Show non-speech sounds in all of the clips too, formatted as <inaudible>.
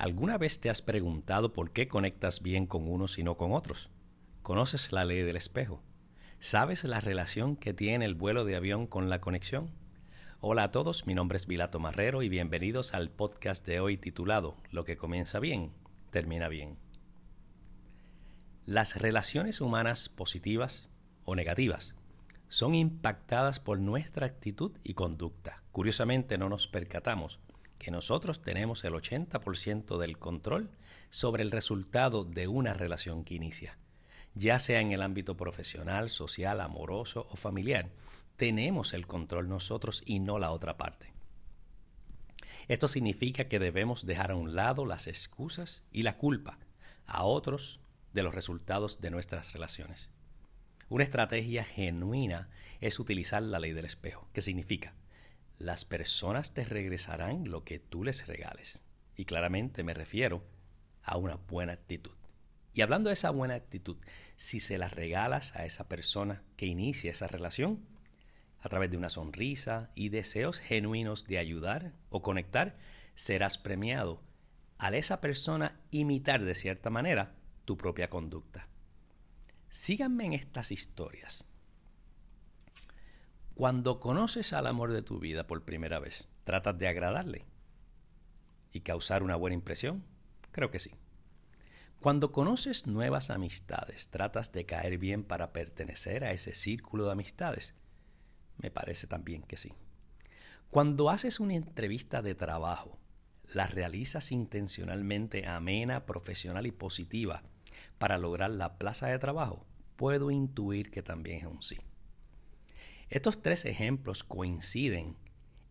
¿Alguna vez te has preguntado por qué conectas bien con unos y no con otros? ¿Conoces la ley del espejo? ¿Sabes la relación que tiene el vuelo de avión con la conexión? Hola a todos, mi nombre es Vilato Marrero y bienvenidos al podcast de hoy titulado Lo que comienza bien, termina bien. Las relaciones humanas positivas o negativas son impactadas por nuestra actitud y conducta. Curiosamente no nos percatamos que nosotros tenemos el 80% del control sobre el resultado de una relación que inicia, ya sea en el ámbito profesional, social, amoroso o familiar. Tenemos el control nosotros y no la otra parte. Esto significa que debemos dejar a un lado las excusas y la culpa a otros de los resultados de nuestras relaciones. Una estrategia genuina es utilizar la ley del espejo, que significa las personas te regresarán lo que tú les regales. Y claramente me refiero a una buena actitud. Y hablando de esa buena actitud, si se la regalas a esa persona que inicia esa relación, a través de una sonrisa y deseos genuinos de ayudar o conectar, serás premiado al esa persona imitar de cierta manera tu propia conducta. Síganme en estas historias cuando conoces al amor de tu vida por primera vez, ¿tratas de agradarle y causar una buena impresión? Creo que sí. Cuando conoces nuevas amistades, ¿tratas de caer bien para pertenecer a ese círculo de amistades? Me parece también que sí. Cuando haces una entrevista de trabajo, ¿la realizas intencionalmente amena, profesional y positiva para lograr la plaza de trabajo? Puedo intuir que también es un sí. Estos tres ejemplos coinciden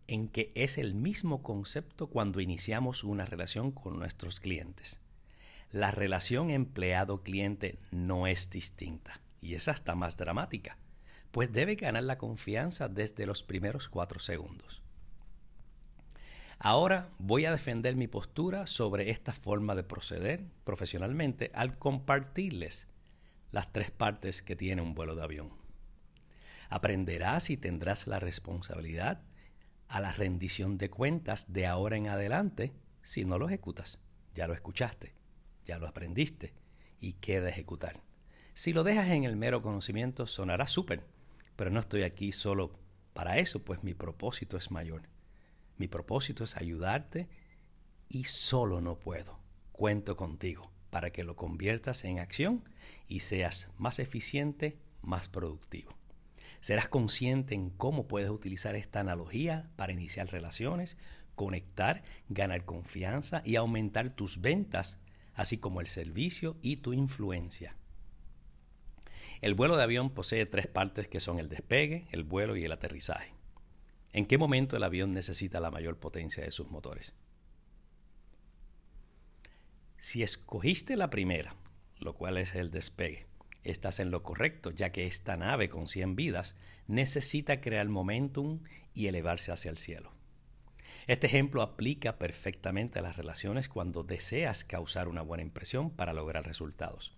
en que es el mismo concepto cuando iniciamos una relación con nuestros clientes. La relación empleado-cliente no es distinta y es hasta más dramática, pues debe ganar la confianza desde los primeros cuatro segundos. Ahora voy a defender mi postura sobre esta forma de proceder profesionalmente al compartirles las tres partes que tiene un vuelo de avión. Aprenderás y tendrás la responsabilidad a la rendición de cuentas de ahora en adelante si no lo ejecutas. Ya lo escuchaste, ya lo aprendiste y queda ejecutar. Si lo dejas en el mero conocimiento sonará súper, pero no estoy aquí solo para eso, pues mi propósito es mayor. Mi propósito es ayudarte y solo no puedo. Cuento contigo para que lo conviertas en acción y seas más eficiente, más productivo. Serás consciente en cómo puedes utilizar esta analogía para iniciar relaciones, conectar, ganar confianza y aumentar tus ventas, así como el servicio y tu influencia. El vuelo de avión posee tres partes que son el despegue, el vuelo y el aterrizaje. ¿En qué momento el avión necesita la mayor potencia de sus motores? Si escogiste la primera, lo cual es el despegue, estás en lo correcto, ya que esta nave con 100 vidas necesita crear momentum y elevarse hacia el cielo. Este ejemplo aplica perfectamente a las relaciones cuando deseas causar una buena impresión para lograr resultados.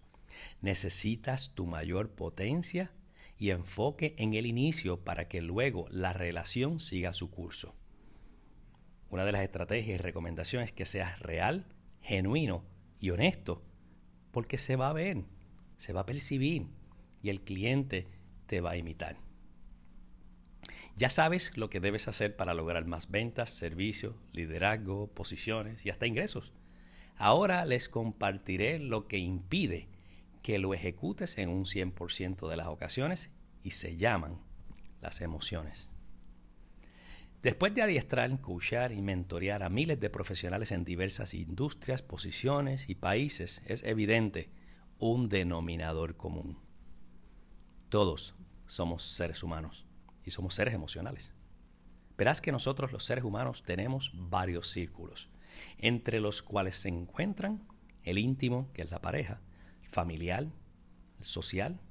Necesitas tu mayor potencia y enfoque en el inicio para que luego la relación siga su curso. Una de las estrategias y recomendaciones es que seas real, genuino y honesto, porque se va a ver se va a percibir y el cliente te va a imitar. Ya sabes lo que debes hacer para lograr más ventas, servicios, liderazgo, posiciones y hasta ingresos. Ahora les compartiré lo que impide que lo ejecutes en un 100% de las ocasiones y se llaman las emociones. Después de adiestrar, coachar y mentorear a miles de profesionales en diversas industrias, posiciones y países, es evidente un denominador común. Todos somos seres humanos y somos seres emocionales. Verás que nosotros los seres humanos tenemos varios círculos, entre los cuales se encuentran el íntimo, que es la pareja, el familiar, el social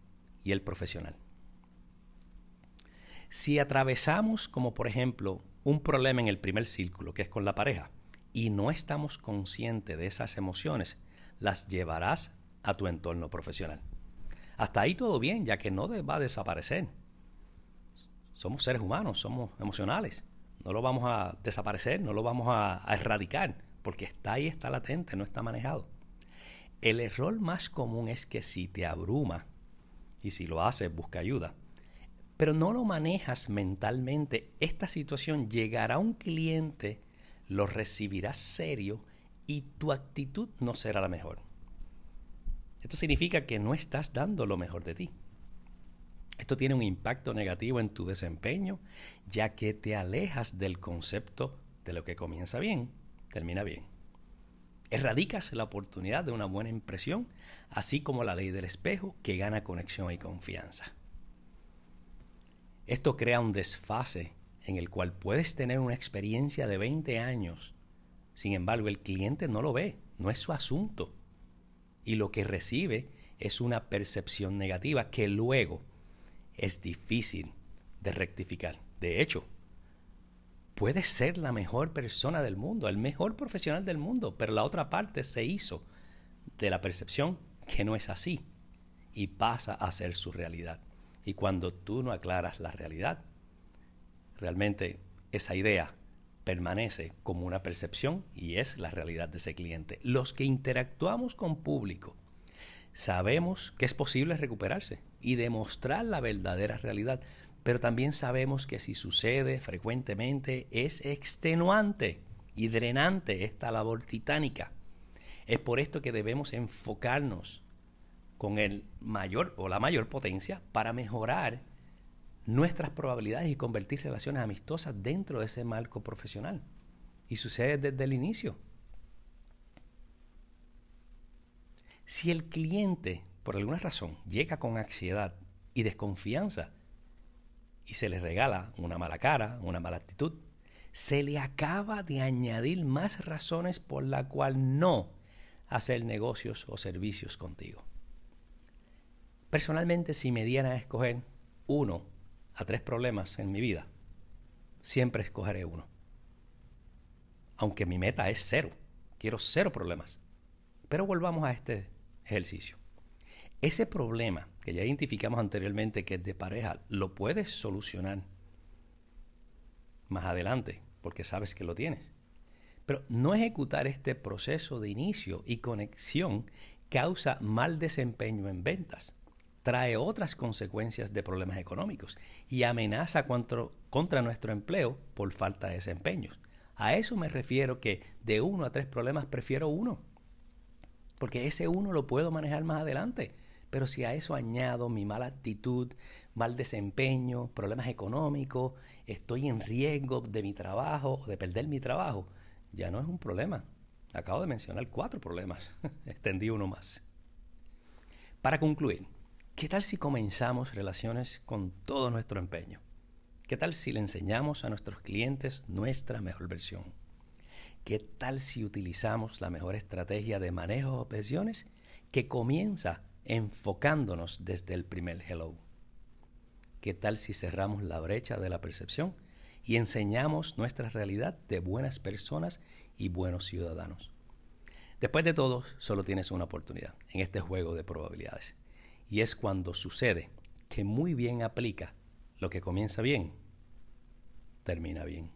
y el profesional. Si atravesamos, como por ejemplo, un problema en el primer círculo, que es con la pareja, y no estamos conscientes de esas emociones, las llevarás a tu entorno profesional. Hasta ahí todo bien, ya que no va a desaparecer. Somos seres humanos, somos emocionales. No lo vamos a desaparecer, no lo vamos a, erradicar, porque está ahí, está latente, no está manejado. El error más común es que si te abruma, y si lo haces, busca ayuda, pero no lo manejas mentalmente, esta situación llegará a un cliente, lo recibirás serio y tu actitud no será la mejor. Esto significa que no estás dando lo mejor de ti. Esto tiene un impacto negativo en tu desempeño, ya que te alejas del concepto de lo que comienza bien, termina bien. Erradicas la oportunidad de una buena impresión, así como la ley del espejo que gana conexión y confianza. Esto crea un desfase en el cual puedes tener una experiencia de 20 años, sin embargo el cliente no lo ve, no es su asunto, y lo que recibe es una percepción negativa que luego es difícil de rectificar. De hecho, puedes ser la mejor persona del mundo, el mejor profesional del mundo, pero la otra parte se hizo de la percepción que no es así y pasa a ser su realidad. Y cuando tú no aclaras la realidad, realmente esa idea permanece como una percepción y es la realidad de ese cliente. Los que interactuamos con público sabemos que es posible recuperarse y demostrar la verdadera realidad, pero también sabemos que si sucede frecuentemente es extenuante y drenante esta labor titánica. Es por esto que debemos enfocarnos con el mayor o la mayor potencia para mejorar nuestras probabilidades y convertir relaciones amistosas dentro de ese marco profesional. Y sucede desde el inicio. Si el cliente, por alguna razón, llega con ansiedad y desconfianza y se le regala una mala cara, una mala actitud, se le acaba de añadir más razones por la cual no hacer negocios o servicios contigo. Personalmente, si me dieran a escoger uno a tres problemas en mi vida, siempre escogeré uno. Aunque mi meta es cero. Quiero cero problemas. Pero volvamos a este ejercicio. Ese problema que ya identificamos anteriormente que es de pareja, lo puedes solucionar más adelante porque sabes que lo tienes. Pero no ejecutar este proceso de inicio y conexión causa mal desempeño en ventas trae otras consecuencias de problemas económicos y amenaza contra, nuestro empleo por falta de desempeños. A eso me refiero que de uno a tres problemas prefiero uno, porque ese uno lo puedo manejar más adelante. Pero si a eso añado mi mala actitud, mal desempeño, problemas económicos, estoy en riesgo de mi trabajo o de perder mi trabajo, ya no es un problema. Acabo de mencionar cuatro problemas, <laughs> extendí uno más. Para concluir, ¿Qué tal si comenzamos relaciones con todo nuestro empeño? ¿Qué tal si le enseñamos a nuestros clientes nuestra mejor versión? ¿Qué tal si utilizamos la mejor estrategia de manejo de objeciones que comienza enfocándonos desde el primer hello? ¿Qué tal si cerramos la brecha de la percepción y enseñamos nuestra realidad de buenas personas y buenos ciudadanos? Después de todo, solo tienes una oportunidad en este juego de probabilidades. Y es cuando sucede que muy bien aplica lo que comienza bien, termina bien.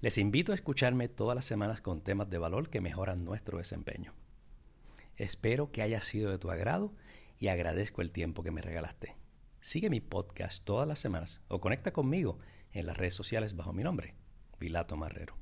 Les invito a escucharme todas las semanas con temas de valor que mejoran nuestro desempeño. Espero que haya sido de tu agrado y agradezco el tiempo que me regalaste. Sigue mi podcast todas las semanas o conecta conmigo en las redes sociales bajo mi nombre, Vilato Marrero.